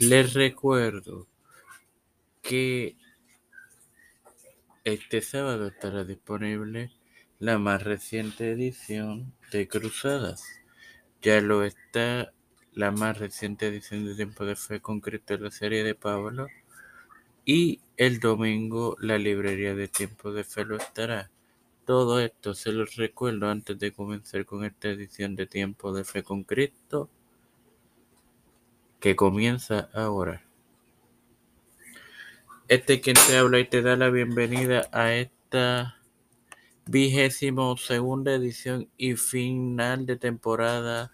Les recuerdo que este sábado estará disponible la más reciente edición de Cruzadas. Ya lo está la más reciente edición de Tiempo de Fe con Cristo la serie de Pablo. Y el domingo la librería de Tiempo de Fe lo estará. Todo esto se los recuerdo antes de comenzar con esta edición de Tiempo de Fe con Cristo que comienza ahora. Este quien te habla y te da la bienvenida a esta vigésimo segunda edición y final de temporada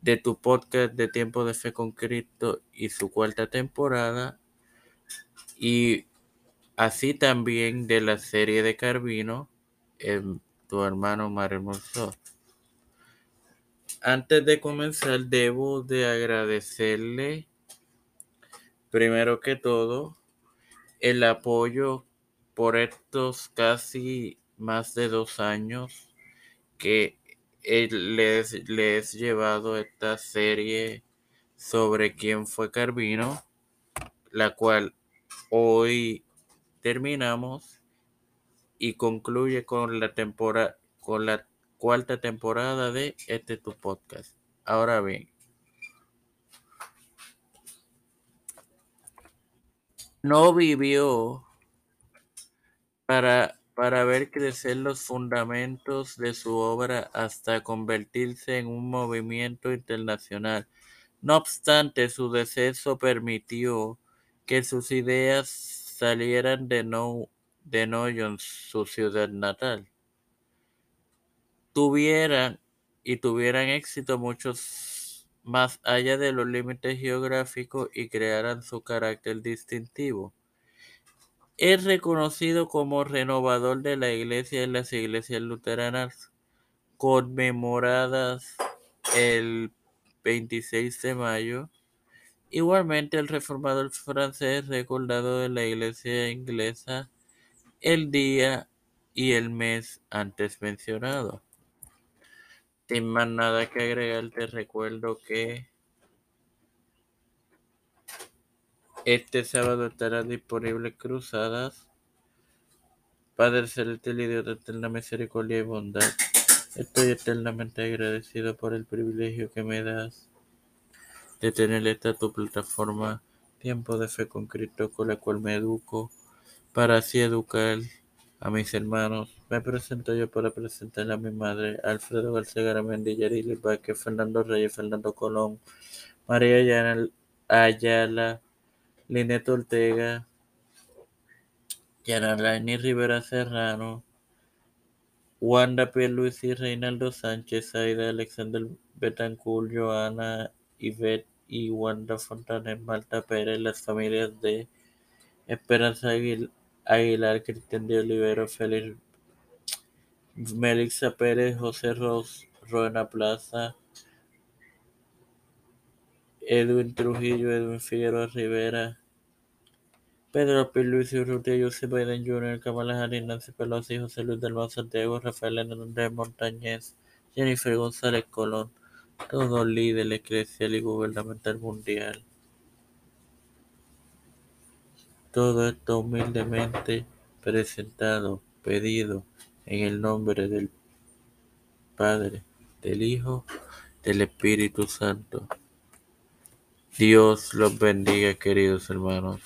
de tu podcast de Tiempo de Fe con Cristo y su cuarta temporada y así también de la serie de Carvino, en tu hermano Mario Antes de comenzar, debo de agradecerle primero que todo el apoyo por estos casi más de dos años que les, he llevado esta serie sobre quién fue Carvino, la cual hoy terminamos y concluye con la temporada con la cuarta temporada de este tu podcast. Ahora bien, no vivió para, para ver crecer los fundamentos de su obra hasta convertirse en un movimiento internacional. No obstante, su deceso permitió que sus ideas salieran de, no, de su ciudad natal. Tuvieran y tuvieran éxito muchos más allá de los límites geográficos y crearan su carácter distintivo. Es reconocido como renovador de la iglesia en las iglesias luteranas conmemoradas el 26 de mayo. Igualmente el reformador francés recordado de la iglesia inglesa el día y el mes antes mencionado. Sin más nada que agregar, te recuerdo que este sábado estará disponible Cruzadas. Padre Celestial y Dios de eterna misericordia y bondad. Estoy eternamente agradecido por el privilegio que me das de tener esta tu plataforma Tiempo de Fe con Cristo con la cual me educo para así educar a mis hermanos. Me presento yo para presentar a mi madre, Alfredo García Garamendi, Yarili Vázquez, Fernando Reyes, Fernando Colón, María Ayala, Lineto Ortega, Yanalaini Rivera Serrano, Wanda Pierluisi, Reinaldo Sánchez, Aida Alexander Betancourt, Joana, Ivette y Wanda Fontaner, Malta Pérez, las familias de Esperanza Aguilar, Aguilar, Cristian de Olivero, Félix, Melissa Pérez, José Ros, Roena Plaza, Edwin Trujillo, Edwin Figueroa Rivera, Pedro P. Luis Urrutia, José Biden Jr., Kamala Nancy Pelosi, José Luis del Santiago, Rafael Hernández Montañez, Jennifer González Colón, todo líder eclesial y gubernamental mundial. Todo esto humildemente presentado, pedido en el nombre del Padre, del Hijo, del Espíritu Santo. Dios los bendiga, queridos hermanos.